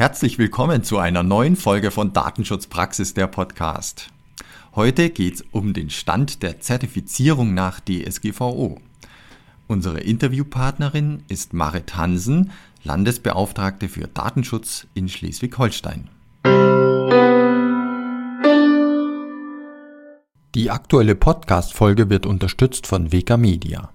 Herzlich willkommen zu einer neuen Folge von Datenschutzpraxis der Podcast. Heute geht es um den Stand der Zertifizierung nach DSGVO. Unsere Interviewpartnerin ist Marit Hansen, Landesbeauftragte für Datenschutz in Schleswig-Holstein. Die aktuelle Podcast-Folge wird unterstützt von WK Media.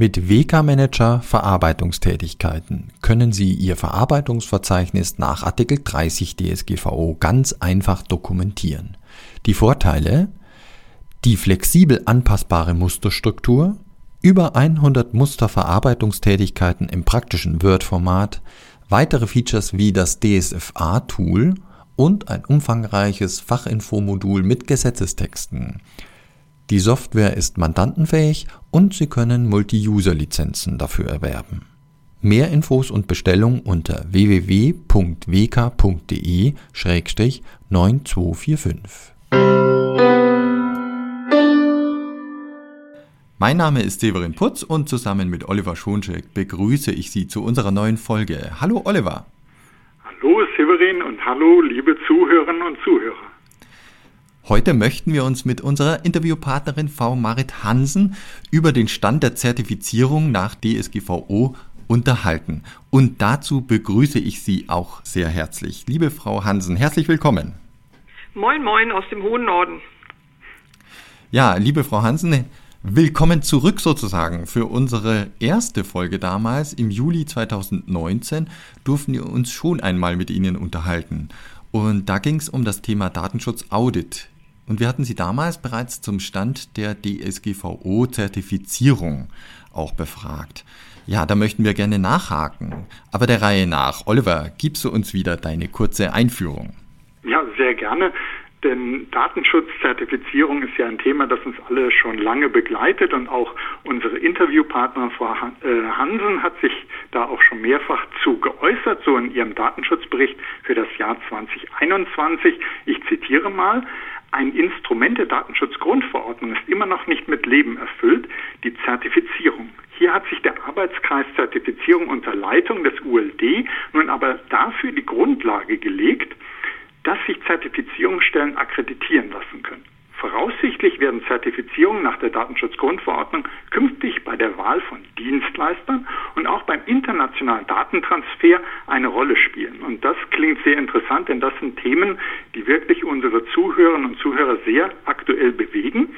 Mit WK Manager Verarbeitungstätigkeiten können Sie Ihr Verarbeitungsverzeichnis nach Artikel 30 DSGVO ganz einfach dokumentieren. Die Vorteile? Die flexibel anpassbare Musterstruktur, über 100 Musterverarbeitungstätigkeiten im praktischen Word-Format, weitere Features wie das DSFA-Tool und ein umfangreiches Fachinfomodul mit Gesetzestexten. Die Software ist mandantenfähig und Sie können Multi-User-Lizenzen dafür erwerben. Mehr Infos und Bestellung unter www.wk.de-9245. Mein Name ist Severin Putz und zusammen mit Oliver Schoncheck begrüße ich Sie zu unserer neuen Folge. Hallo Oliver. Hallo Severin und hallo liebe Zuhörerinnen und Zuhörer. Heute möchten wir uns mit unserer Interviewpartnerin Frau Marit Hansen über den Stand der Zertifizierung nach DSGVO unterhalten. Und dazu begrüße ich Sie auch sehr herzlich. Liebe Frau Hansen, herzlich willkommen. Moin, moin aus dem hohen Norden. Ja, liebe Frau Hansen, willkommen zurück sozusagen. Für unsere erste Folge damals im Juli 2019 durften wir uns schon einmal mit Ihnen unterhalten. Und da ging es um das Thema Datenschutz Audit. Und wir hatten Sie damals bereits zum Stand der DSGVO-Zertifizierung auch befragt. Ja, da möchten wir gerne nachhaken. Aber der Reihe nach. Oliver, gibst du uns wieder deine kurze Einführung? Ja, sehr gerne. Denn Datenschutzzertifizierung ist ja ein Thema, das uns alle schon lange begleitet und auch unsere Interviewpartnerin Frau äh, Hansen hat sich da auch schon mehrfach zu geäußert, so in ihrem Datenschutzbericht für das Jahr 2021. Ich zitiere mal, ein Instrument der Datenschutzgrundverordnung ist immer noch nicht mit Leben erfüllt, die Zertifizierung. Hier hat sich der Arbeitskreis Zertifizierung unter Leitung des ULD nun aber dafür die Grundlage gelegt, dass sich Zertifizierungsstellen akkreditieren lassen können. Voraussichtlich werden Zertifizierungen nach der Datenschutzgrundverordnung künftig bei der Wahl von Dienstleistern und auch beim internationalen Datentransfer eine Rolle spielen. Und das klingt sehr interessant, denn das sind Themen, die wirklich unsere Zuhörerinnen und Zuhörer sehr aktuell bewegen.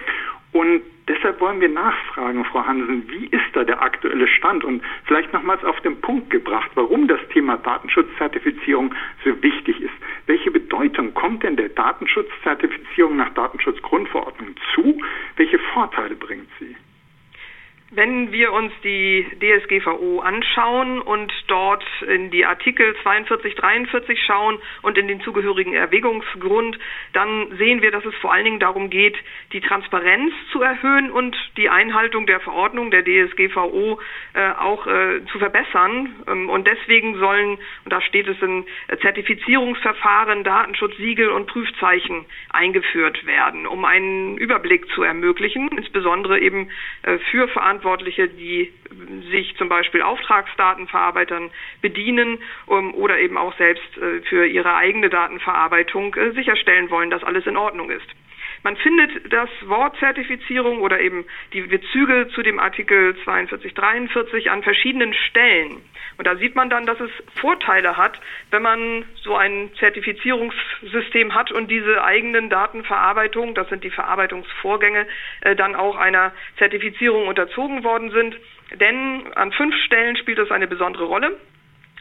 Und deshalb wollen wir nachfragen, Frau Hansen, wie ist da der aktuelle Stand? Und vielleicht nochmals auf den Punkt gebracht, warum das Thema Datenschutzzertifizierung so wichtig ist. Welche Bedeutung kommt denn der Datenschutzzertifizierung nach Datenschutzgrundverordnung zu? Welche Vorteile bringt sie? Wenn wir uns die DSGVO anschauen und dort in die Artikel 42, 43 schauen und in den zugehörigen Erwägungsgrund, dann sehen wir, dass es vor allen Dingen darum geht, die Transparenz zu erhöhen und die Einhaltung der Verordnung der DSGVO äh, auch äh, zu verbessern. Ähm, und deswegen sollen, und da steht es in Zertifizierungsverfahren, Datenschutzsiegel und Prüfzeichen eingeführt werden, um einen Überblick zu ermöglichen, insbesondere eben äh, für Verantwortliche Verantwortliche, die sich zum Beispiel Auftragsdatenverarbeitern bedienen um, oder eben auch selbst äh, für ihre eigene Datenverarbeitung äh, sicherstellen wollen, dass alles in Ordnung ist. Man findet das Wort Zertifizierung oder eben die Bezüge zu dem Artikel 42, 43 an verschiedenen Stellen. Und da sieht man dann, dass es Vorteile hat, wenn man so ein Zertifizierungssystem hat und diese eigenen Datenverarbeitung, das sind die Verarbeitungsvorgänge, äh, dann auch einer Zertifizierung unterzogen worden sind. Denn an fünf Stellen spielt das eine besondere Rolle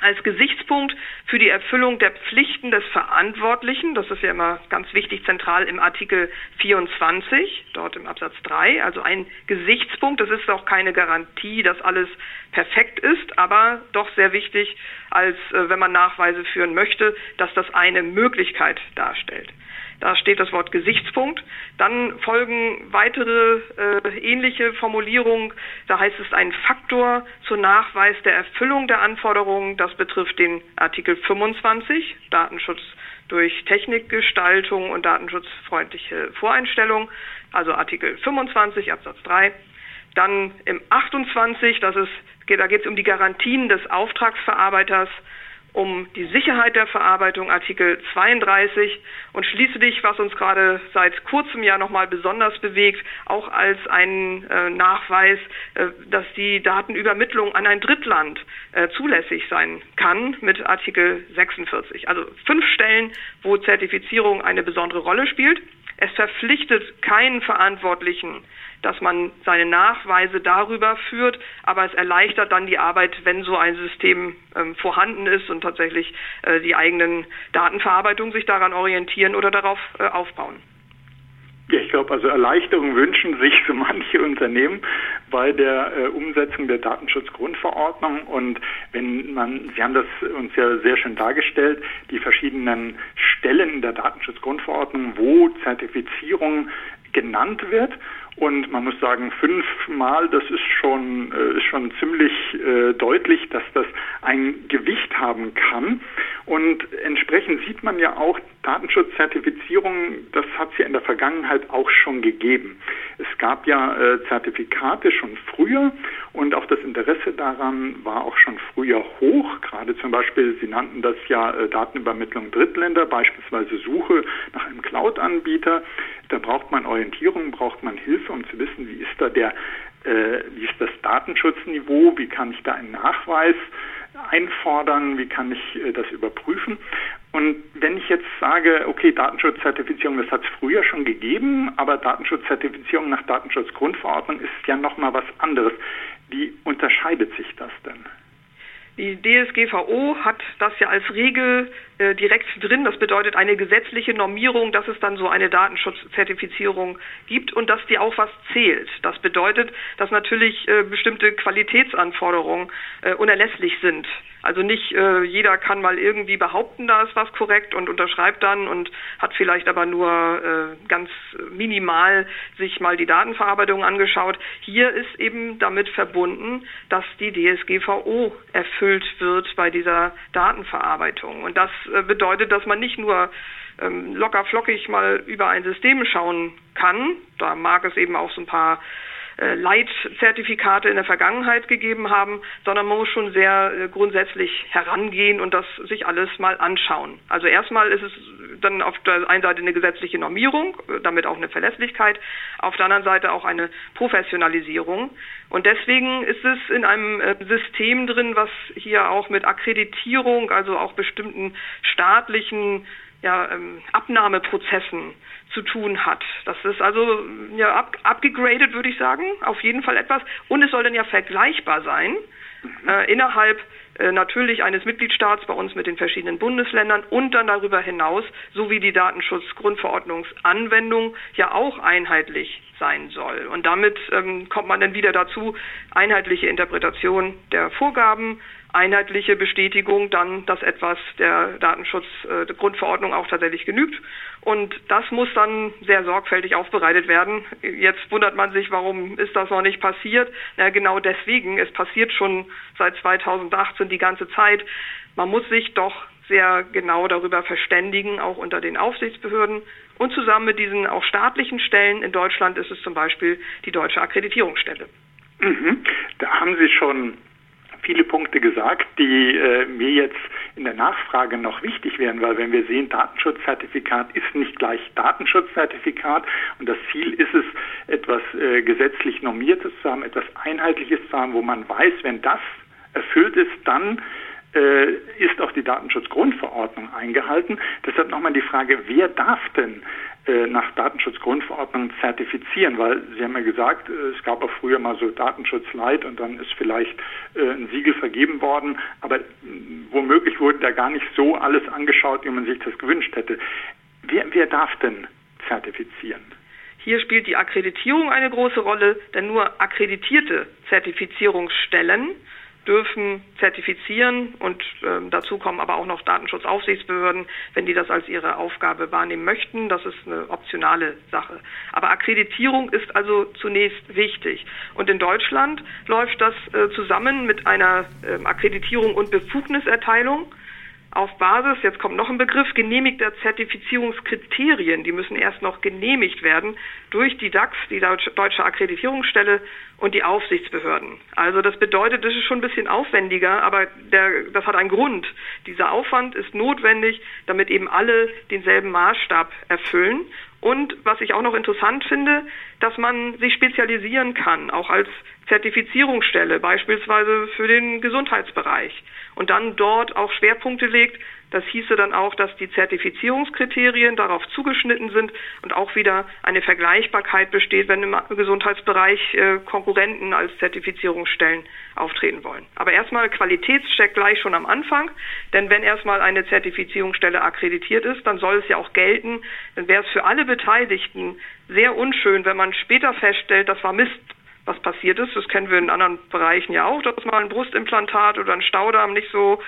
als Gesichtspunkt für die Erfüllung der Pflichten des Verantwortlichen, das ist ja immer ganz wichtig zentral im Artikel 24, dort im Absatz 3, also ein Gesichtspunkt, das ist auch keine Garantie, dass alles perfekt ist, aber doch sehr wichtig, als äh, wenn man Nachweise führen möchte, dass das eine Möglichkeit darstellt. Da steht das Wort Gesichtspunkt. Dann folgen weitere äh, ähnliche Formulierungen. Da heißt es ein Faktor zur Nachweis der Erfüllung der Anforderungen. Das betrifft den Artikel 25, Datenschutz durch Technikgestaltung und datenschutzfreundliche Voreinstellung, also Artikel 25 Absatz 3. Dann im 28, das ist, da geht es um die Garantien des Auftragsverarbeiters um die Sicherheit der Verarbeitung Artikel 32 und schließlich, was uns gerade seit kurzem ja nochmal besonders bewegt, auch als einen äh, Nachweis, äh, dass die Datenübermittlung an ein Drittland äh, zulässig sein kann mit Artikel 46. Also fünf Stellen, wo Zertifizierung eine besondere Rolle spielt. Es verpflichtet keinen Verantwortlichen, dass man seine Nachweise darüber führt, aber es erleichtert dann die Arbeit, wenn so ein System ähm, vorhanden ist und tatsächlich äh, die eigenen Datenverarbeitung sich daran orientieren oder darauf äh, aufbauen. Ja, ich glaube, also Erleichterung wünschen sich so manche Unternehmen bei der äh, Umsetzung der Datenschutzgrundverordnung. Und wenn man, Sie haben das uns ja sehr schön dargestellt, die verschiedenen Stellen der Datenschutzgrundverordnung, wo Zertifizierung genannt wird. Und man muss sagen, fünfmal, das ist schon, äh, ist schon ziemlich äh, deutlich, dass das ein Gewicht haben kann. Und entsprechend sieht man ja auch, Datenschutzzertifizierung, das hat es ja in der Vergangenheit auch schon gegeben. Es gab ja äh, Zertifikate schon früher und auch das Interesse daran war auch schon früher hoch. Gerade zum Beispiel, Sie nannten das ja äh, Datenübermittlung Drittländer, beispielsweise Suche nach einem Cloud-Anbieter. Da braucht man Orientierung, braucht man Hilfe, um zu wissen, wie ist da der, äh, wie ist das Datenschutzniveau, wie kann ich da einen Nachweis einfordern, wie kann ich äh, das überprüfen. Und wenn ich jetzt sage, okay, Datenschutzzertifizierung, das hat es früher schon gegeben, aber Datenschutzzertifizierung nach Datenschutzgrundverordnung ist ja nochmal was anderes. Wie unterscheidet sich das denn? Die DSGVO hat das ja als Regel äh, direkt drin. Das bedeutet eine gesetzliche Normierung, dass es dann so eine Datenschutzzertifizierung gibt und dass die auch was zählt. Das bedeutet, dass natürlich äh, bestimmte Qualitätsanforderungen äh, unerlässlich sind. Also nicht äh, jeder kann mal irgendwie behaupten, da ist was korrekt und unterschreibt dann und hat vielleicht aber nur äh, ganz minimal sich mal die Datenverarbeitung angeschaut. Hier ist eben damit verbunden, dass die DSGVO erfüllt wird bei dieser Datenverarbeitung. Und das äh, bedeutet, dass man nicht nur ähm, locker flockig mal über ein System schauen kann. Da mag es eben auch so ein paar Leitzertifikate in der Vergangenheit gegeben haben, sondern man muss schon sehr äh, grundsätzlich herangehen und das sich alles mal anschauen. Also erstmal ist es dann auf der einen Seite eine gesetzliche Normierung, äh, damit auch eine Verlässlichkeit, auf der anderen Seite auch eine Professionalisierung. Und deswegen ist es in einem System drin, was hier auch mit Akkreditierung, also auch bestimmten staatlichen ja, ähm, Abnahmeprozessen zu tun hat. Das ist also ja up, abgegradet, würde ich sagen, auf jeden Fall etwas. Und es soll dann ja vergleichbar sein äh, innerhalb äh, natürlich eines Mitgliedstaats bei uns mit den verschiedenen Bundesländern und dann darüber hinaus, so wie die Datenschutzgrundverordnungsanwendung ja auch einheitlich sein soll. Und damit ähm, kommt man dann wieder dazu, einheitliche Interpretation der Vorgaben, einheitliche Bestätigung dann, dass etwas der Datenschutzgrundverordnung äh, auch tatsächlich genügt. Und das muss dann sehr sorgfältig aufbereitet werden. Jetzt wundert man sich, warum ist das noch nicht passiert? Na, genau deswegen. Es passiert schon seit 2018 die ganze Zeit. Man muss sich doch sehr genau darüber verständigen, auch unter den Aufsichtsbehörden. Und zusammen mit diesen auch staatlichen Stellen in Deutschland ist es zum Beispiel die Deutsche Akkreditierungsstelle. Mhm. Da haben Sie schon viele Punkte gesagt, die äh, mir jetzt in der Nachfrage noch wichtig wären, weil wenn wir sehen, Datenschutzzertifikat ist nicht gleich Datenschutzzertifikat und das Ziel ist es, etwas äh, gesetzlich Normiertes zu haben, etwas Einheitliches zu haben, wo man weiß, wenn das erfüllt ist, dann ist auch die Datenschutzgrundverordnung eingehalten. Deshalb nochmal die Frage, wer darf denn äh, nach Datenschutzgrundverordnung zertifizieren, weil Sie haben ja gesagt, äh, es gab auch früher mal so Datenschutzleit und dann ist vielleicht äh, ein Siegel vergeben worden, aber womöglich wurde da gar nicht so alles angeschaut, wie man sich das gewünscht hätte. Wer, wer darf denn zertifizieren? Hier spielt die Akkreditierung eine große Rolle, denn nur akkreditierte Zertifizierungsstellen dürfen zertifizieren und äh, dazu kommen aber auch noch Datenschutzaufsichtsbehörden, wenn die das als ihre Aufgabe wahrnehmen möchten. Das ist eine optionale Sache. Aber Akkreditierung ist also zunächst wichtig. Und in Deutschland läuft das äh, zusammen mit einer äh, Akkreditierung und Befugniserteilung auf Basis, jetzt kommt noch ein Begriff, genehmigter Zertifizierungskriterien. Die müssen erst noch genehmigt werden durch die DAX, die Deutsche Akkreditierungsstelle und die Aufsichtsbehörden. Also das bedeutet, das ist schon ein bisschen aufwendiger, aber der, das hat einen Grund. Dieser Aufwand ist notwendig, damit eben alle denselben Maßstab erfüllen. Und was ich auch noch interessant finde, dass man sich spezialisieren kann, auch als Zertifizierungsstelle, beispielsweise für den Gesundheitsbereich. Und dann dort auch Schwerpunkte legt, das hieße dann auch, dass die Zertifizierungskriterien darauf zugeschnitten sind und auch wieder eine Vergleichbarkeit besteht, wenn im Gesundheitsbereich äh, Konkurrenten als Zertifizierungsstellen auftreten wollen. Aber erstmal Qualitätscheck gleich schon am Anfang, denn wenn erstmal eine Zertifizierungsstelle akkreditiert ist, dann soll es ja auch gelten. Dann wäre es für alle Beteiligten sehr unschön, wenn man später feststellt, das war Mist, was passiert ist. Das kennen wir in anderen Bereichen ja auch, dass mal ein Brustimplantat oder ein Staudarm nicht so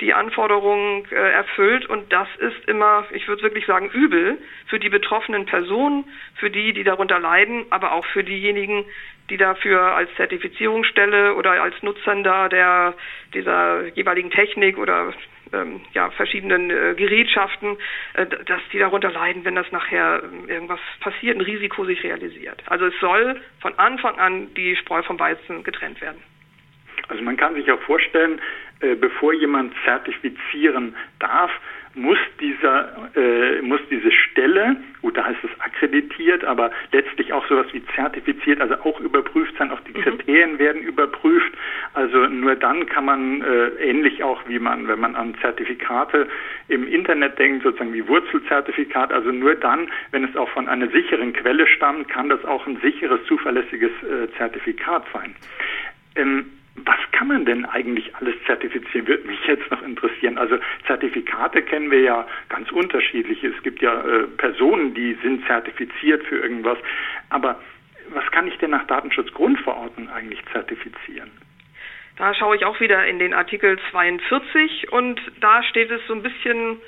die Anforderungen äh, erfüllt. Und das ist immer, ich würde wirklich sagen, übel für die betroffenen Personen, für die, die darunter leiden, aber auch für diejenigen, die dafür als Zertifizierungsstelle oder als Nutzender der, dieser jeweiligen Technik oder ähm, ja, verschiedenen äh, Gerätschaften, äh, dass die darunter leiden, wenn das nachher äh, irgendwas passiert, ein Risiko sich realisiert. Also es soll von Anfang an die Spreu vom Weizen getrennt werden. Also man kann sich auch vorstellen, äh, bevor jemand zertifizieren darf, muss dieser äh, muss diese Stelle, gut, da heißt es akkreditiert, aber letztlich auch sowas wie zertifiziert, also auch überprüft sein, auch die mhm. Kriterien mhm. werden überprüft. Also nur dann kann man äh, ähnlich auch wie man, wenn man an Zertifikate im Internet denkt, sozusagen wie Wurzelzertifikat, also nur dann, wenn es auch von einer sicheren Quelle stammt, kann das auch ein sicheres, zuverlässiges äh, Zertifikat sein. Ähm, was kann man denn eigentlich alles zertifizieren? Würde mich jetzt noch interessieren. Also Zertifikate kennen wir ja ganz unterschiedlich. Es gibt ja äh, Personen, die sind zertifiziert für irgendwas. Aber was kann ich denn nach Datenschutzgrundverordnung eigentlich zertifizieren? Da schaue ich auch wieder in den Artikel 42 und da steht es so ein bisschen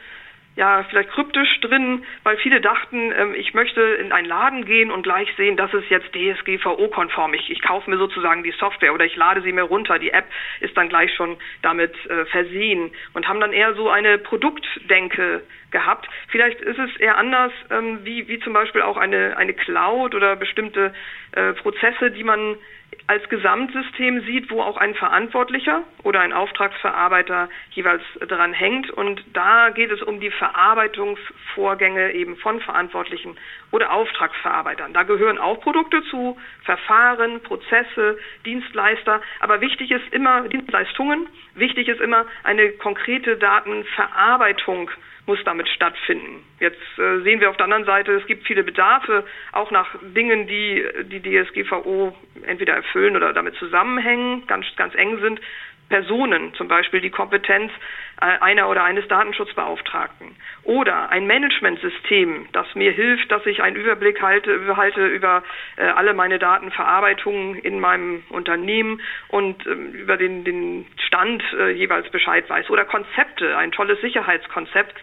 ja, vielleicht kryptisch drin, weil viele dachten, ähm, ich möchte in einen Laden gehen und gleich sehen, das ist jetzt DSGVO-konform. Ich, ich kaufe mir sozusagen die Software oder ich lade sie mir runter. Die App ist dann gleich schon damit äh, versehen und haben dann eher so eine Produktdenke gehabt. Vielleicht ist es eher anders, ähm, wie, wie zum Beispiel auch eine, eine Cloud oder bestimmte äh, Prozesse, die man als Gesamtsystem sieht, wo auch ein Verantwortlicher oder ein Auftragsverarbeiter jeweils dran hängt. Und da geht es um die Verarbeitungsvorgänge eben von Verantwortlichen oder Auftragsverarbeitern. Da gehören auch Produkte zu, Verfahren, Prozesse, Dienstleister. Aber wichtig ist immer Dienstleistungen. Wichtig ist immer eine konkrete Datenverarbeitung muss damit stattfinden. Jetzt äh, sehen wir auf der anderen Seite, es gibt viele Bedarfe, auch nach Dingen, die die DSGVO entweder erfüllen oder damit zusammenhängen, ganz, ganz eng sind. Personen, zum Beispiel die Kompetenz äh, einer oder eines Datenschutzbeauftragten. Oder ein Managementsystem, das mir hilft, dass ich einen Überblick halte, halte über äh, alle meine Datenverarbeitungen in meinem Unternehmen und ähm, über den, den Stand äh, jeweils Bescheid weiß. Oder Konzepte, ein tolles Sicherheitskonzept,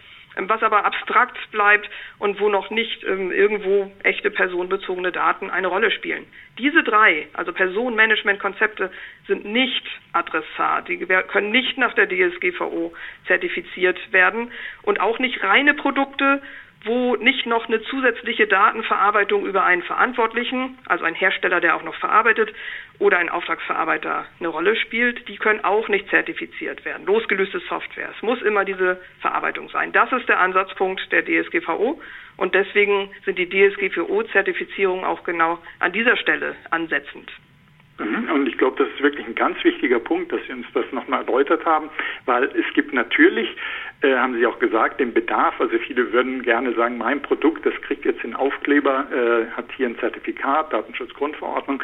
was aber abstrakt bleibt und wo noch nicht ähm, irgendwo echte personenbezogene Daten eine Rolle spielen. Diese drei, also Personenmanagement-Konzepte, sind nicht Adressat. Die können nicht nach der DSGVO zertifiziert werden und auch nicht reine Produkte, wo nicht noch eine zusätzliche Datenverarbeitung über einen Verantwortlichen, also ein Hersteller, der auch noch verarbeitet, oder ein Auftragsverarbeiter eine Rolle spielt, die können auch nicht zertifiziert werden. Losgelöste Software. Es muss immer diese Verarbeitung sein. Das ist der Ansatzpunkt der DSGVO und deswegen sind die DSGVO-Zertifizierungen auch genau an dieser Stelle ansetzend. Mhm. Und ich glaube, das ist wirklich ein ganz wichtiger Punkt, dass Sie uns das nochmal erläutert haben, weil es gibt natürlich, äh, haben Sie auch gesagt, den Bedarf. Also viele würden gerne sagen, mein Produkt, das kriegt jetzt den Aufkleber, äh, hat hier ein Zertifikat, Datenschutzgrundverordnung.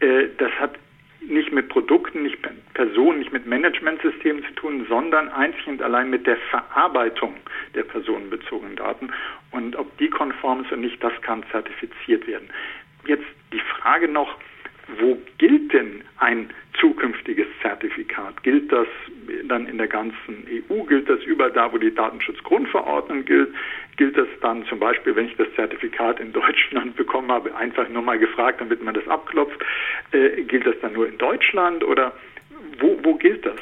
Äh, das hat nicht mit Produkten, nicht mit Personen, nicht mit Managementsystemen zu tun, sondern einzig und allein mit der Verarbeitung der personenbezogenen Daten. Und ob die konform ist oder nicht, das kann zertifiziert werden. Jetzt die Frage noch, wo gilt denn ein zukünftiges Zertifikat? Gilt das dann in der ganzen EU? Gilt das überall da, wo die Datenschutzgrundverordnung gilt? Gilt das dann zum Beispiel, wenn ich das Zertifikat in Deutschland bekommen habe, einfach nur mal gefragt, damit man das abklopft, äh, gilt das dann nur in Deutschland oder wo, wo gilt das?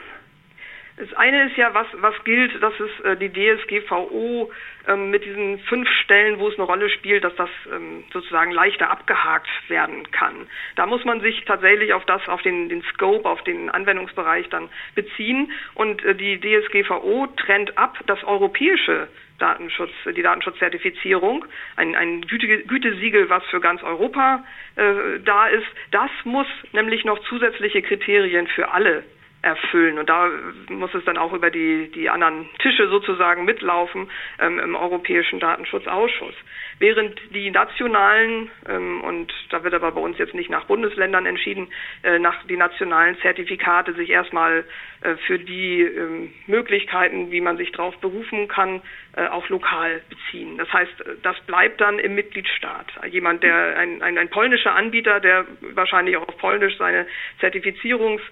Das eine ist ja, was, was gilt, dass es äh, die DSGVO ähm, mit diesen fünf Stellen, wo es eine Rolle spielt, dass das ähm, sozusagen leichter abgehakt werden kann. Da muss man sich tatsächlich auf das, auf den, den Scope, auf den Anwendungsbereich dann beziehen. Und äh, die DSGVO trennt ab das europäische Datenschutz, die Datenschutzzertifizierung, ein, ein Güte, Gütesiegel, was für ganz Europa äh, da ist. Das muss nämlich noch zusätzliche Kriterien für alle erfüllen. Und da muss es dann auch über die, die anderen Tische sozusagen mitlaufen ähm, im Europäischen Datenschutzausschuss. Während die nationalen, ähm, und da wird aber bei uns jetzt nicht nach Bundesländern entschieden, äh, nach die nationalen Zertifikate sich erstmal äh, für die ähm, Möglichkeiten, wie man sich darauf berufen kann, äh, auch lokal beziehen. Das heißt, das bleibt dann im Mitgliedstaat. Jemand, der ein, ein, ein polnischer Anbieter, der wahrscheinlich auch auf Polnisch seine Zertifizierungs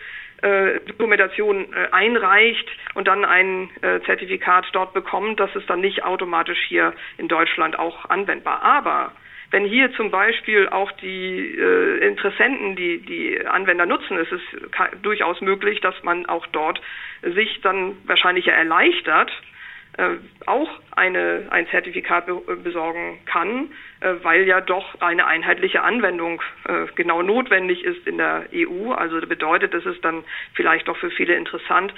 Dokumentation äh, einreicht und dann ein äh, Zertifikat dort bekommt, das ist dann nicht automatisch hier in Deutschland auch anwendbar. Aber wenn hier zum Beispiel auch die äh, Interessenten, die die Anwender nutzen, ist es durchaus möglich, dass man auch dort sich dann wahrscheinlich erleichtert, äh, auch eine, ein Zertifikat be besorgen kann, äh, weil ja doch eine einheitliche Anwendung äh, genau notwendig ist in der EU. Also bedeutet, es ist dann vielleicht doch für viele interessant,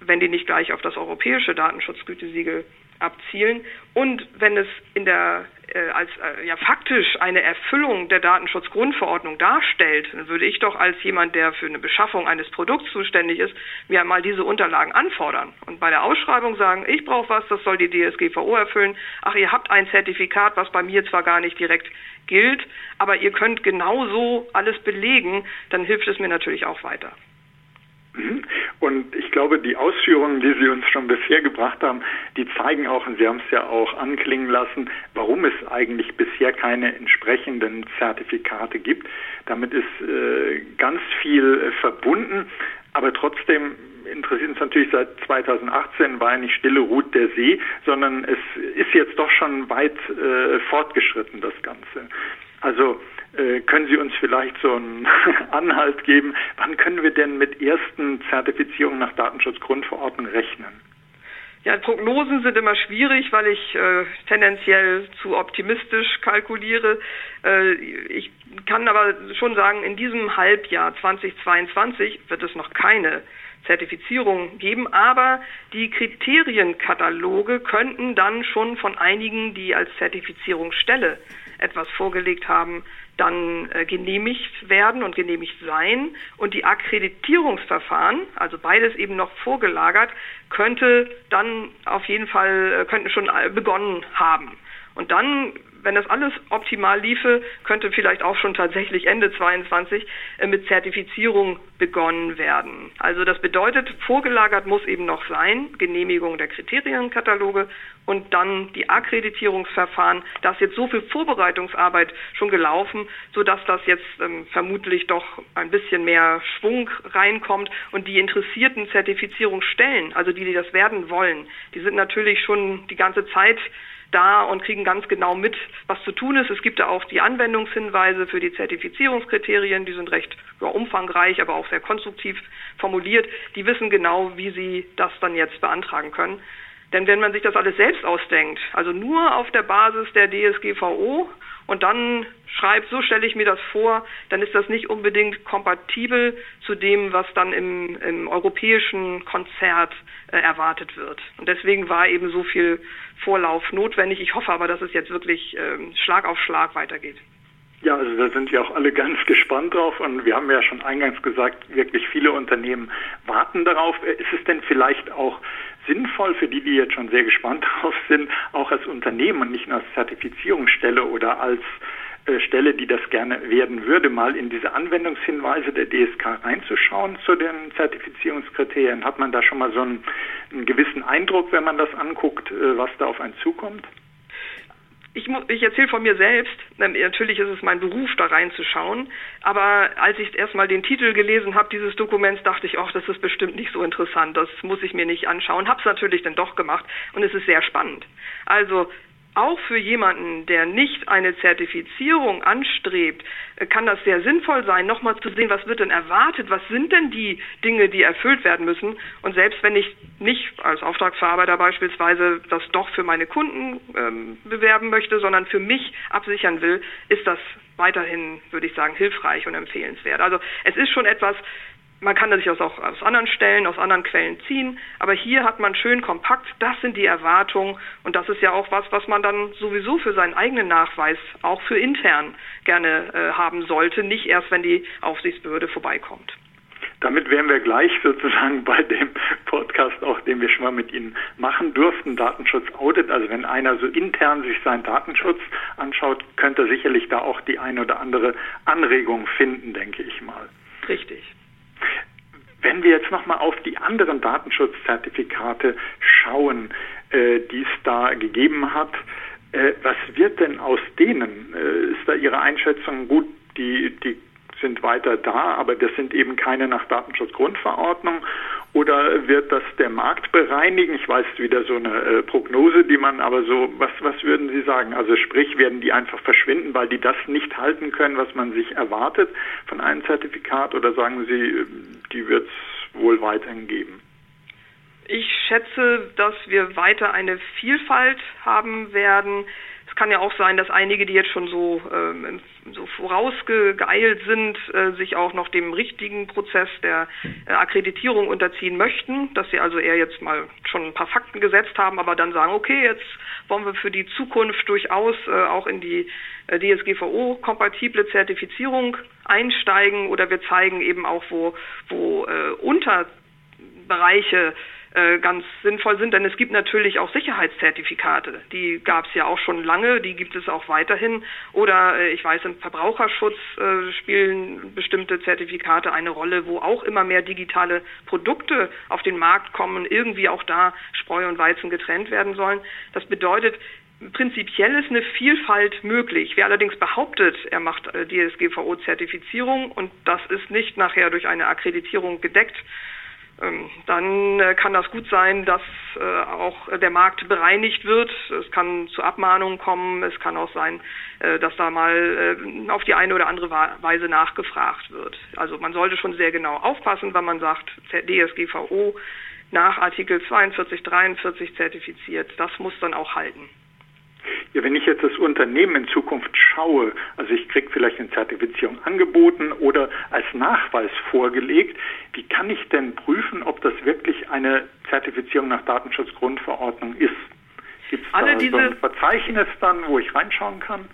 wenn die nicht gleich auf das europäische Datenschutzgütesiegel abzielen. Und wenn es in der äh, als äh, ja faktisch eine Erfüllung der Datenschutzgrundverordnung darstellt, dann würde ich doch als jemand, der für eine Beschaffung eines Produkts zuständig ist, mir mal diese Unterlagen anfordern und bei der Ausschreibung sagen, ich brauche was, das soll die DSGVO erfüllen. Ach, ihr habt ein Zertifikat, was bei mir zwar gar nicht direkt gilt, aber ihr könnt genauso alles belegen, dann hilft es mir natürlich auch weiter. Mhm. Und ich glaube, die Ausführungen, die Sie uns schon bisher gebracht haben, die zeigen auch, und Sie haben es ja auch anklingen lassen, warum es eigentlich bisher keine entsprechenden Zertifikate gibt. Damit ist äh, ganz viel äh, verbunden, aber trotzdem interessiert uns natürlich seit 2018 war ja nicht stille ruht der See, sondern es ist jetzt doch schon weit äh, fortgeschritten, das Ganze. Also äh, können Sie uns vielleicht so einen Anhalt geben, wann können wir denn mit ersten Zertifizierungen nach Datenschutzgrundverordnung rechnen? Ja, Prognosen sind immer schwierig, weil ich äh, tendenziell zu optimistisch kalkuliere. Äh, ich kann aber schon sagen, in diesem Halbjahr 2022 wird es noch keine Zertifizierung geben, aber die Kriterienkataloge könnten dann schon von einigen, die als Zertifizierungsstelle etwas vorgelegt haben, dann äh, genehmigt werden und genehmigt sein. Und die Akkreditierungsverfahren, also beides eben noch vorgelagert, könnte dann auf jeden Fall, äh, könnten schon äh, begonnen haben. Und dann wenn das alles optimal liefe, könnte vielleicht auch schon tatsächlich Ende 22 äh, mit Zertifizierung begonnen werden. Also das bedeutet, vorgelagert muss eben noch sein, Genehmigung der Kriterienkataloge und dann die Akkreditierungsverfahren. Da ist jetzt so viel Vorbereitungsarbeit schon gelaufen, sodass das jetzt ähm, vermutlich doch ein bisschen mehr Schwung reinkommt und die interessierten Zertifizierungsstellen, also die, die das werden wollen, die sind natürlich schon die ganze Zeit da und kriegen ganz genau mit, was zu tun ist. Es gibt da auch die Anwendungshinweise für die Zertifizierungskriterien, die sind recht ja, umfangreich, aber auch sehr konstruktiv formuliert. Die wissen genau, wie sie das dann jetzt beantragen können. Denn wenn man sich das alles selbst ausdenkt, also nur auf der Basis der DSGVO und dann schreibt, so stelle ich mir das vor, dann ist das nicht unbedingt kompatibel zu dem, was dann im, im europäischen Konzert äh, erwartet wird. Und deswegen war eben so viel Vorlauf notwendig. Ich hoffe aber, dass es jetzt wirklich äh, Schlag auf Schlag weitergeht. Ja, also da sind wir auch alle ganz gespannt drauf und wir haben ja schon eingangs gesagt, wirklich viele Unternehmen warten darauf. Ist es denn vielleicht auch sinnvoll für die, die jetzt schon sehr gespannt drauf sind, auch als Unternehmen und nicht nur als Zertifizierungsstelle oder als äh, Stelle, die das gerne werden würde, mal in diese Anwendungshinweise der DSK reinzuschauen zu den Zertifizierungskriterien? Hat man da schon mal so einen, einen gewissen Eindruck, wenn man das anguckt, äh, was da auf einen zukommt? Ich, ich erzähle von mir selbst, natürlich ist es mein Beruf, da reinzuschauen, aber als ich erstmal den Titel gelesen habe dieses Dokuments, dachte ich, ach, das ist bestimmt nicht so interessant, das muss ich mir nicht anschauen, habe es natürlich dann doch gemacht. Und es ist sehr spannend. Also auch für jemanden, der nicht eine Zertifizierung anstrebt, äh, kann das sehr sinnvoll sein, nochmal zu sehen, was wird denn erwartet, was sind denn die Dinge, die erfüllt werden müssen. Und selbst wenn ich nicht als Auftragsverarbeiter beispielsweise das doch für meine Kunden ähm, bewerben möchte, sondern für mich absichern will, ist das weiterhin, würde ich sagen, hilfreich und empfehlenswert. Also es ist schon etwas, man kann das sich auch aus anderen Stellen, aus anderen Quellen ziehen, aber hier hat man schön kompakt, das sind die Erwartungen und das ist ja auch was, was man dann sowieso für seinen eigenen Nachweis, auch für intern gerne äh, haben sollte, nicht erst, wenn die Aufsichtsbehörde vorbeikommt. Damit wären wir gleich sozusagen bei dem Podcast auch, den wir schon mal mit Ihnen machen durften, Datenschutz Audit. Also wenn einer so intern sich seinen Datenschutz anschaut, könnte er sicherlich da auch die eine oder andere Anregung finden, denke ich mal. Richtig. Wenn wir jetzt nochmal auf die anderen Datenschutzzertifikate schauen, äh, die es da gegeben hat, äh, was wird denn aus denen? Äh, ist da Ihre Einschätzung gut? Die, die sind weiter da, aber das sind eben keine nach Datenschutzgrundverordnung. Oder wird das der Markt bereinigen? Ich weiß wieder so eine äh, Prognose, die man aber so, was, was würden Sie sagen? Also sprich, werden die einfach verschwinden, weil die das nicht halten können, was man sich erwartet von einem Zertifikat? Oder sagen Sie, äh, die wird es wohl weiterhin geben? Ich schätze, dass wir weiter eine Vielfalt haben werden kann ja auch sein, dass einige, die jetzt schon so, ähm, so vorausgeeilt sind, äh, sich auch noch dem richtigen Prozess der äh, Akkreditierung unterziehen möchten, dass sie also eher jetzt mal schon ein paar Fakten gesetzt haben, aber dann sagen, okay, jetzt wollen wir für die Zukunft durchaus äh, auch in die äh, DSGVO-kompatible Zertifizierung einsteigen oder wir zeigen eben auch, wo, wo äh, Unterbereiche äh, ganz sinnvoll sind, denn es gibt natürlich auch Sicherheitszertifikate. Die gab es ja auch schon lange, die gibt es auch weiterhin. Oder äh, ich weiß, im Verbraucherschutz äh, spielen bestimmte Zertifikate eine Rolle, wo auch immer mehr digitale Produkte auf den Markt kommen, irgendwie auch da Spreu und Weizen getrennt werden sollen. Das bedeutet, Prinzipiell ist eine Vielfalt möglich. Wer allerdings behauptet, er macht DSGVO-Zertifizierung und das ist nicht nachher durch eine Akkreditierung gedeckt, dann äh, kann das gut sein, dass äh, auch der Markt bereinigt wird. Es kann zu Abmahnungen kommen. Es kann auch sein, äh, dass da mal auf die eine oder andere Weise nachgefragt wird. Also man sollte schon sehr genau aufpassen, wenn man sagt, DSGVO nach Artikel 42, 43 zertifiziert. Das muss dann auch halten. Ja, wenn ich jetzt das Unternehmen in Zukunft schaue, also ich kriege vielleicht eine Zertifizierung angeboten oder als Nachweis vorgelegt, wie kann ich denn prüfen, ob das wirklich eine Zertifizierung nach Datenschutzgrundverordnung ist? Gibt es da so ein Verzeichnis dann, wo ich reinschauen kann?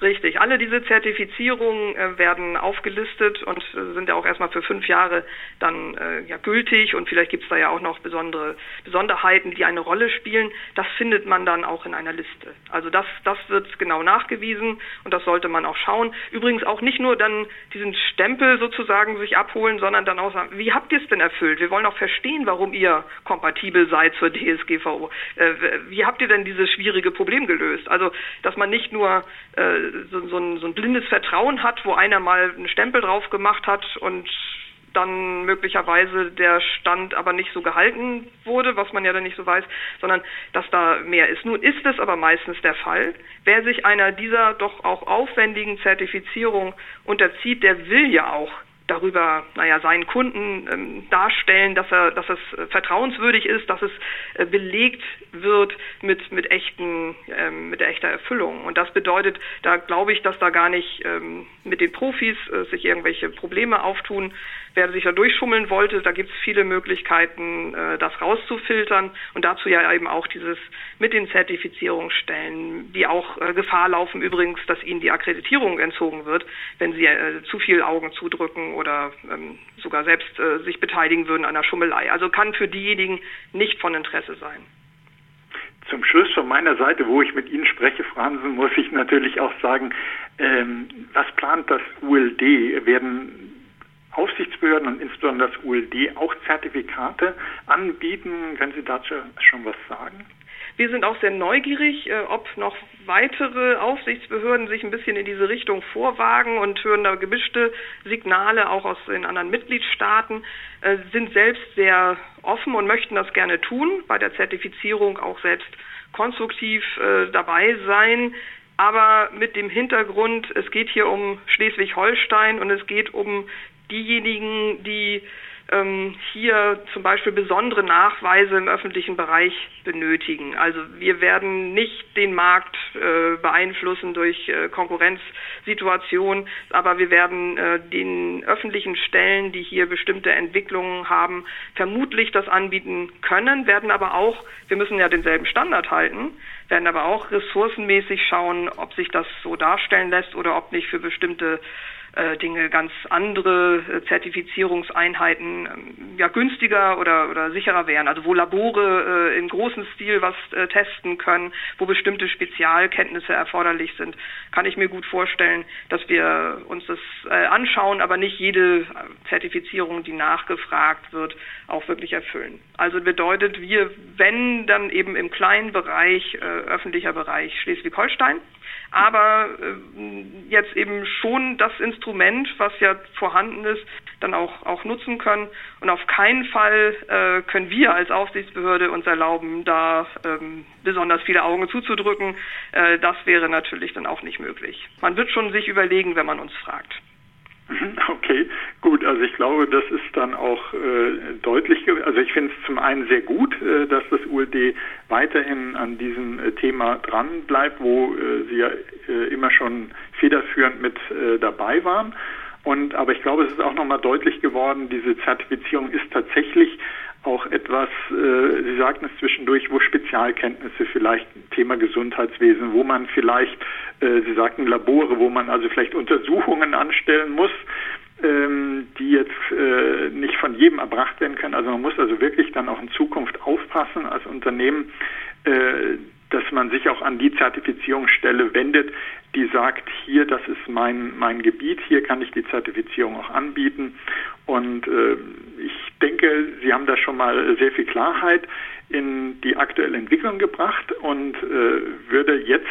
Richtig, alle diese Zertifizierungen äh, werden aufgelistet und äh, sind ja auch erstmal für fünf Jahre dann äh, ja gültig und vielleicht gibt es da ja auch noch besondere Besonderheiten, die eine Rolle spielen. Das findet man dann auch in einer Liste. Also das, das wird genau nachgewiesen und das sollte man auch schauen. Übrigens auch nicht nur dann diesen Stempel sozusagen sich abholen, sondern dann auch sagen, wie habt ihr es denn erfüllt? Wir wollen auch verstehen, warum ihr kompatibel seid zur DSGVO. Äh, wie habt ihr denn dieses schwierige Problem gelöst? Also, dass man nicht nur äh, so, so, ein, so ein blindes Vertrauen hat, wo einer mal einen Stempel drauf gemacht hat und dann möglicherweise der Stand aber nicht so gehalten wurde, was man ja dann nicht so weiß, sondern dass da mehr ist. Nun ist es aber meistens der Fall. Wer sich einer dieser doch auch aufwendigen Zertifizierung unterzieht, der will ja auch darüber, naja, seinen Kunden ähm, darstellen, dass er, dass es vertrauenswürdig ist, dass es äh, belegt wird mit mit echten, ähm, mit echter Erfüllung. Und das bedeutet, da glaube ich, dass da gar nicht ähm, mit den Profis äh, sich irgendwelche Probleme auftun. Wer sich da durchschummeln wollte, da gibt es viele Möglichkeiten, äh, das rauszufiltern und dazu ja eben auch dieses mit den Zertifizierungsstellen, die auch äh, Gefahr laufen übrigens, dass ihnen die Akkreditierung entzogen wird, wenn sie äh, zu viel Augen zudrücken oder ähm, sogar selbst äh, sich beteiligen würden an der Schummelei. Also kann für diejenigen nicht von Interesse sein. Zum Schluss von meiner Seite, wo ich mit Ihnen spreche, Fransen, muss ich natürlich auch sagen, ähm, was plant das ULD? Werden Aufsichtsbehörden und insbesondere das ULD auch Zertifikate anbieten? Können Sie dazu schon was sagen? Wir sind auch sehr neugierig, äh, ob noch weitere Aufsichtsbehörden sich ein bisschen in diese Richtung vorwagen und hören da gemischte Signale auch aus den anderen Mitgliedstaaten, äh, sind selbst sehr offen und möchten das gerne tun, bei der Zertifizierung auch selbst konstruktiv äh, dabei sein. Aber mit dem Hintergrund, es geht hier um Schleswig-Holstein und es geht um diejenigen, die hier zum Beispiel besondere Nachweise im öffentlichen Bereich benötigen. Also wir werden nicht den Markt äh, beeinflussen durch äh, Konkurrenzsituationen, aber wir werden äh, den öffentlichen Stellen, die hier bestimmte Entwicklungen haben, vermutlich das anbieten können, werden aber auch, wir müssen ja denselben Standard halten, werden aber auch ressourcenmäßig schauen, ob sich das so darstellen lässt oder ob nicht für bestimmte Dinge ganz andere äh, Zertifizierungseinheiten ähm, ja günstiger oder, oder sicherer wären. Also wo Labore äh, im großen Stil was äh, testen können, wo bestimmte Spezialkenntnisse erforderlich sind, kann ich mir gut vorstellen, dass wir uns das äh, anschauen, aber nicht jede Zertifizierung, die nachgefragt wird, auch wirklich erfüllen. Also bedeutet, wir, wenn dann eben im kleinen Bereich, äh, öffentlicher Bereich Schleswig-Holstein, aber äh, jetzt eben schon das Instrument, was ja vorhanden ist, dann auch, auch nutzen können. Und auf keinen Fall äh, können wir als Aufsichtsbehörde uns erlauben, da ähm, besonders viele Augen zuzudrücken. Äh, das wäre natürlich dann auch nicht möglich. Man wird schon sich überlegen, wenn man uns fragt. Okay, gut. Also ich glaube, das ist dann auch äh, deutlich. Also ich finde es zum einen sehr gut, äh, dass das ULD weiterhin an diesem äh, Thema dran bleibt, wo äh, Sie ja äh, immer schon federführend mit dabei waren. Und aber ich glaube, es ist auch nochmal deutlich geworden, diese Zertifizierung ist tatsächlich auch etwas, äh, Sie sagten es zwischendurch, wo Spezialkenntnisse vielleicht Thema Gesundheitswesen, wo man vielleicht, äh, Sie sagten Labore, wo man also vielleicht Untersuchungen anstellen muss, ähm, die jetzt äh, nicht von jedem erbracht werden können. Also man muss also wirklich dann auch in Zukunft aufpassen als Unternehmen, äh, dass man sich auch an die Zertifizierungsstelle wendet, die sagt, hier, das ist mein, mein Gebiet, hier kann ich die Zertifizierung auch anbieten. Und äh, ich denke, Sie haben da schon mal sehr viel Klarheit in die aktuelle Entwicklung gebracht und äh, würde jetzt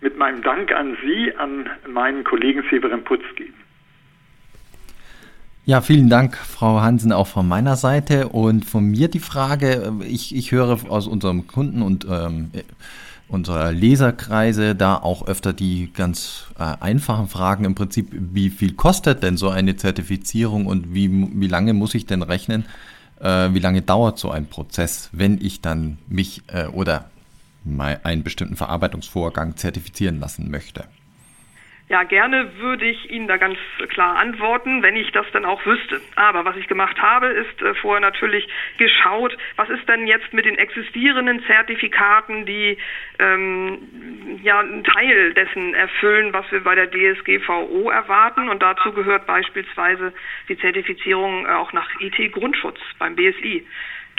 mit meinem Dank an Sie an meinen Kollegen Severin Putz geben. Ja, vielen Dank, Frau Hansen, auch von meiner Seite. Und von mir die Frage, ich, ich höre aus unserem Kunden und ähm, unserer Leserkreise da auch öfter die ganz äh, einfachen Fragen im Prinzip, wie viel kostet denn so eine Zertifizierung und wie, wie lange muss ich denn rechnen, äh, wie lange dauert so ein Prozess, wenn ich dann mich äh, oder einen bestimmten Verarbeitungsvorgang zertifizieren lassen möchte? Ja, gerne würde ich Ihnen da ganz klar antworten, wenn ich das dann auch wüsste. Aber was ich gemacht habe, ist äh, vorher natürlich geschaut, was ist denn jetzt mit den existierenden Zertifikaten, die ähm, ja einen Teil dessen erfüllen, was wir bei der DSGVO erwarten. Und dazu gehört beispielsweise die Zertifizierung äh, auch nach IT-Grundschutz beim BSI.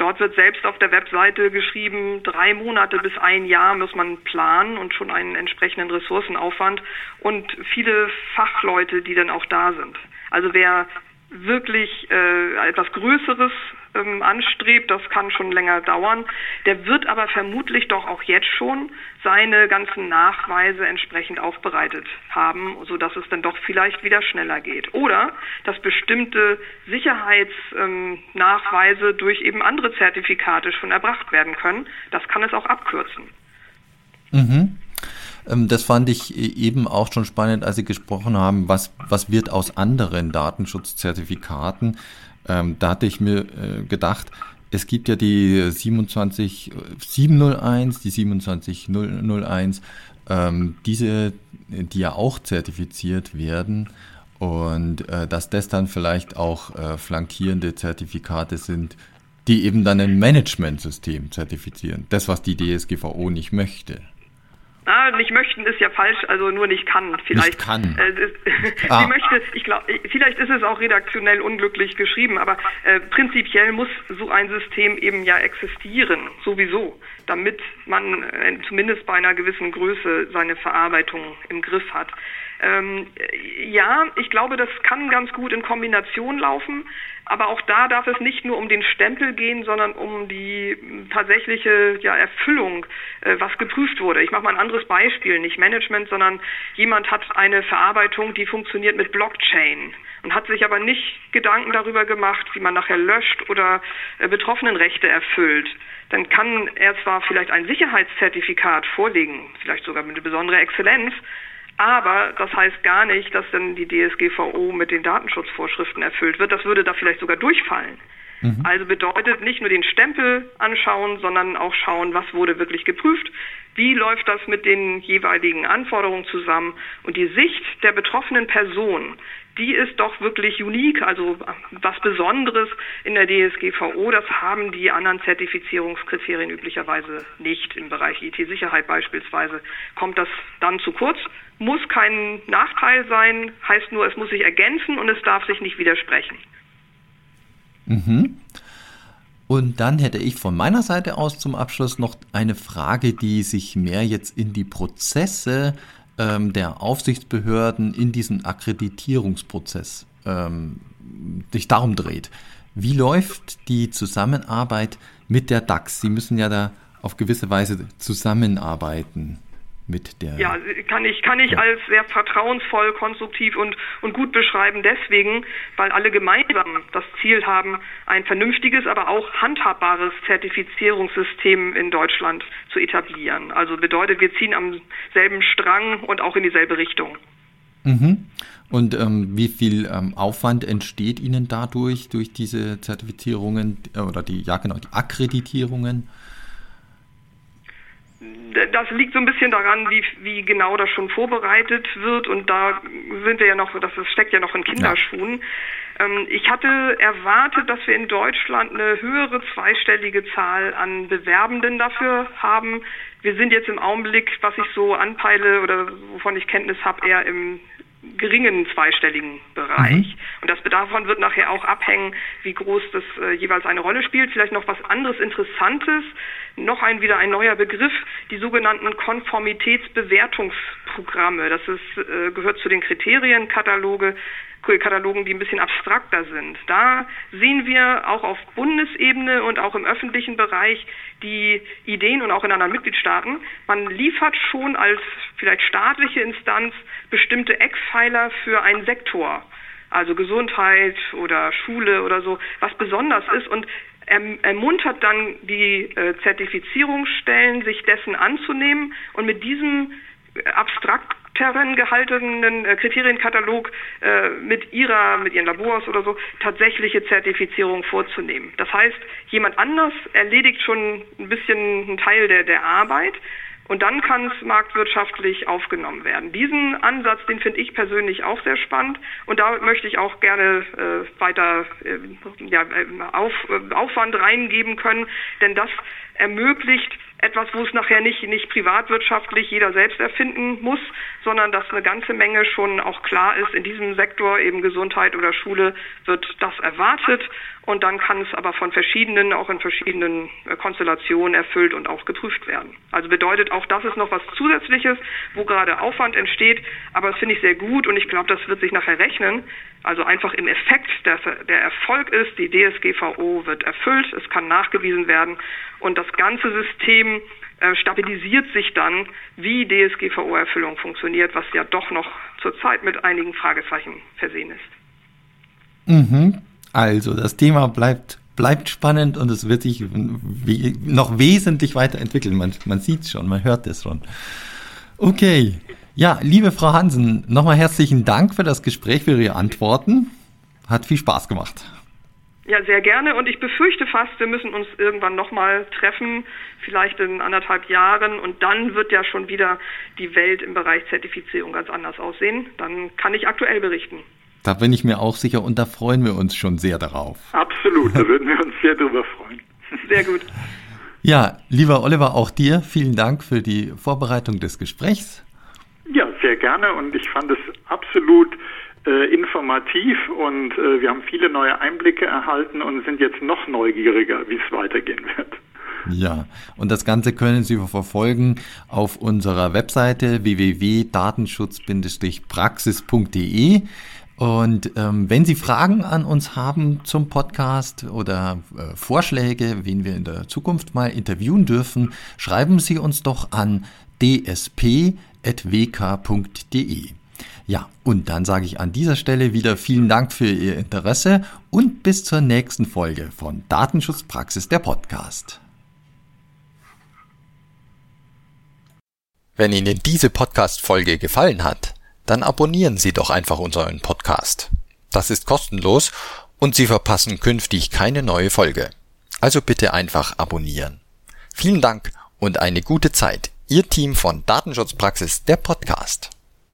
Dort wird selbst auf der Webseite geschrieben, drei Monate bis ein Jahr muss man planen und schon einen entsprechenden Ressourcenaufwand und viele Fachleute, die dann auch da sind. Also wer wirklich äh, etwas Größeres ähm, anstrebt, das kann schon länger dauern. Der wird aber vermutlich doch auch jetzt schon seine ganzen Nachweise entsprechend aufbereitet haben, sodass es dann doch vielleicht wieder schneller geht. Oder dass bestimmte Sicherheitsnachweise ähm, durch eben andere Zertifikate schon erbracht werden können. Das kann es auch abkürzen. Mhm. Ähm, das fand ich eben auch schon spannend, als Sie gesprochen haben, was, was wird aus anderen Datenschutzzertifikaten ähm, da hatte ich mir äh, gedacht, es gibt ja die 27701, die 27001, ähm, diese, die ja auch zertifiziert werden und äh, dass das dann vielleicht auch äh, flankierende Zertifikate sind, die eben dann ein Managementsystem zertifizieren. Das, was die DSGVO nicht möchte. Ah, nicht möchten ist ja falsch, also nur nicht kann. Vielleicht nicht kann. Äh, ah. sie möchte, ich glaube, vielleicht ist es auch redaktionell unglücklich geschrieben, aber äh, prinzipiell muss so ein System eben ja existieren, sowieso, damit man äh, zumindest bei einer gewissen Größe seine Verarbeitung im Griff hat. Ähm, ja, ich glaube, das kann ganz gut in Kombination laufen, aber auch da darf es nicht nur um den Stempel gehen, sondern um die tatsächliche ja, Erfüllung, äh, was geprüft wurde. Ich mache mal ein anderes Beispiel, nicht Management, sondern jemand hat eine Verarbeitung, die funktioniert mit Blockchain und hat sich aber nicht Gedanken darüber gemacht, wie man nachher löscht oder äh, Betroffenenrechte erfüllt. Dann kann er zwar vielleicht ein Sicherheitszertifikat vorlegen, vielleicht sogar mit einer besonderen Exzellenz, aber das heißt gar nicht, dass dann die DSGVO mit den Datenschutzvorschriften erfüllt wird. Das würde da vielleicht sogar durchfallen. Mhm. Also bedeutet nicht nur den Stempel anschauen, sondern auch schauen, was wurde wirklich geprüft, wie läuft das mit den jeweiligen Anforderungen zusammen und die Sicht der betroffenen Person, die ist doch wirklich unique, also was Besonderes in der DSGVO. Das haben die anderen Zertifizierungskriterien üblicherweise nicht. Im Bereich IT-Sicherheit beispielsweise kommt das dann zu kurz. Muss kein Nachteil sein, heißt nur, es muss sich ergänzen und es darf sich nicht widersprechen. Mhm. Und dann hätte ich von meiner Seite aus zum Abschluss noch eine Frage, die sich mehr jetzt in die Prozesse ähm, der Aufsichtsbehörden in diesem Akkreditierungsprozess ähm, sich darum dreht. Wie läuft die Zusammenarbeit mit der DAX? Sie müssen ja da auf gewisse Weise zusammenarbeiten mit der. Ja, kann ich, kann ich ja. als sehr vertrauensvoll, konstruktiv und, und gut beschreiben, deswegen, weil alle gemeinsam das Ziel haben, ein vernünftiges, aber auch handhabbares Zertifizierungssystem in Deutschland zu etablieren. Also bedeutet, wir ziehen am selben Strang und auch in dieselbe Richtung. Mhm. Und ähm, wie viel ähm, Aufwand entsteht Ihnen dadurch, durch diese Zertifizierungen äh, oder die, ja genau, die Akkreditierungen? Das liegt so ein bisschen daran, wie, wie genau das schon vorbereitet wird und da sind wir ja noch, das steckt ja noch in Kinderschuhen. Ja. Ähm, ich hatte erwartet, dass wir in Deutschland eine höhere zweistellige Zahl an Bewerbenden dafür haben. Wir sind jetzt im Augenblick, was ich so anpeile oder wovon ich Kenntnis habe, eher im geringen zweistelligen Bereich. Mhm. Und das davon wird nachher auch abhängen, wie groß das äh, jeweils eine Rolle spielt. Vielleicht noch was anderes Interessantes, noch ein wieder ein neuer Begriff, die sogenannten Konformitätsbewertungsprogramme. Das ist, äh, gehört zu den Kriterienkataloge, Katalogen, die ein bisschen abstrakter sind. Da sehen wir auch auf Bundesebene und auch im öffentlichen Bereich die Ideen und auch in anderen Mitgliedstaaten. Man liefert schon als vielleicht staatliche Instanz bestimmte Eckpfeiler für einen Sektor also Gesundheit oder Schule oder so, was besonders ist und ermuntert dann die äh, Zertifizierungsstellen, sich dessen anzunehmen und mit diesem abstrakt strengeren gehaltenen äh, Kriterienkatalog äh, mit ihrer, mit ihren Labors oder so tatsächliche Zertifizierung vorzunehmen. Das heißt, jemand anders erledigt schon ein bisschen einen Teil der, der Arbeit. Und dann kann es marktwirtschaftlich aufgenommen werden. Diesen Ansatz, den finde ich persönlich auch sehr spannend. Und da möchte ich auch gerne äh, weiter äh, ja, auf, äh, Aufwand reingeben können, denn das ermöglicht etwas, wo es nachher nicht, nicht privatwirtschaftlich jeder selbst erfinden muss, sondern dass eine ganze Menge schon auch klar ist, in diesem Sektor, eben Gesundheit oder Schule, wird das erwartet und dann kann es aber von verschiedenen, auch in verschiedenen äh, Konstellationen erfüllt und auch geprüft werden. Also bedeutet auch, das ist noch was Zusätzliches, wo gerade Aufwand entsteht, aber das finde ich sehr gut und ich glaube, das wird sich nachher rechnen. Also einfach im Effekt, dass der Erfolg ist, die DSGVO wird erfüllt, es kann nachgewiesen werden und das ganze System äh, stabilisiert sich dann, wie DSGVO-Erfüllung funktioniert, was ja doch noch zurzeit mit einigen Fragezeichen versehen ist. Mhm. Also, das Thema bleibt, bleibt spannend und es wird sich noch wesentlich weiterentwickeln. Man, man sieht es schon, man hört es schon. Okay. Ja, liebe Frau Hansen, nochmal herzlichen Dank für das Gespräch, für Ihre Antworten. Hat viel Spaß gemacht. Ja, sehr gerne. Und ich befürchte fast, wir müssen uns irgendwann nochmal treffen, vielleicht in anderthalb Jahren. Und dann wird ja schon wieder die Welt im Bereich Zertifizierung ganz anders aussehen. Dann kann ich aktuell berichten. Da bin ich mir auch sicher und da freuen wir uns schon sehr darauf. Absolut, da würden wir uns sehr drüber freuen. Sehr gut. Ja, lieber Oliver, auch dir vielen Dank für die Vorbereitung des Gesprächs. Gerne und ich fand es absolut äh, informativ und äh, wir haben viele neue Einblicke erhalten und sind jetzt noch neugieriger, wie es weitergehen wird. Ja, und das Ganze können Sie verfolgen auf unserer Webseite www.datenschutz-praxis.de. Und ähm, wenn Sie Fragen an uns haben zum Podcast oder äh, Vorschläge, wen wir in der Zukunft mal interviewen dürfen, schreiben Sie uns doch an dsp.wk.de. Ja, und dann sage ich an dieser Stelle wieder vielen Dank für Ihr Interesse und bis zur nächsten Folge von Datenschutzpraxis der Podcast. Wenn Ihnen diese Podcast-Folge gefallen hat, dann abonnieren Sie doch einfach unseren Podcast. Das ist kostenlos und Sie verpassen künftig keine neue Folge. Also bitte einfach abonnieren. Vielen Dank und eine gute Zeit. Ihr Team von Datenschutzpraxis, der Podcast.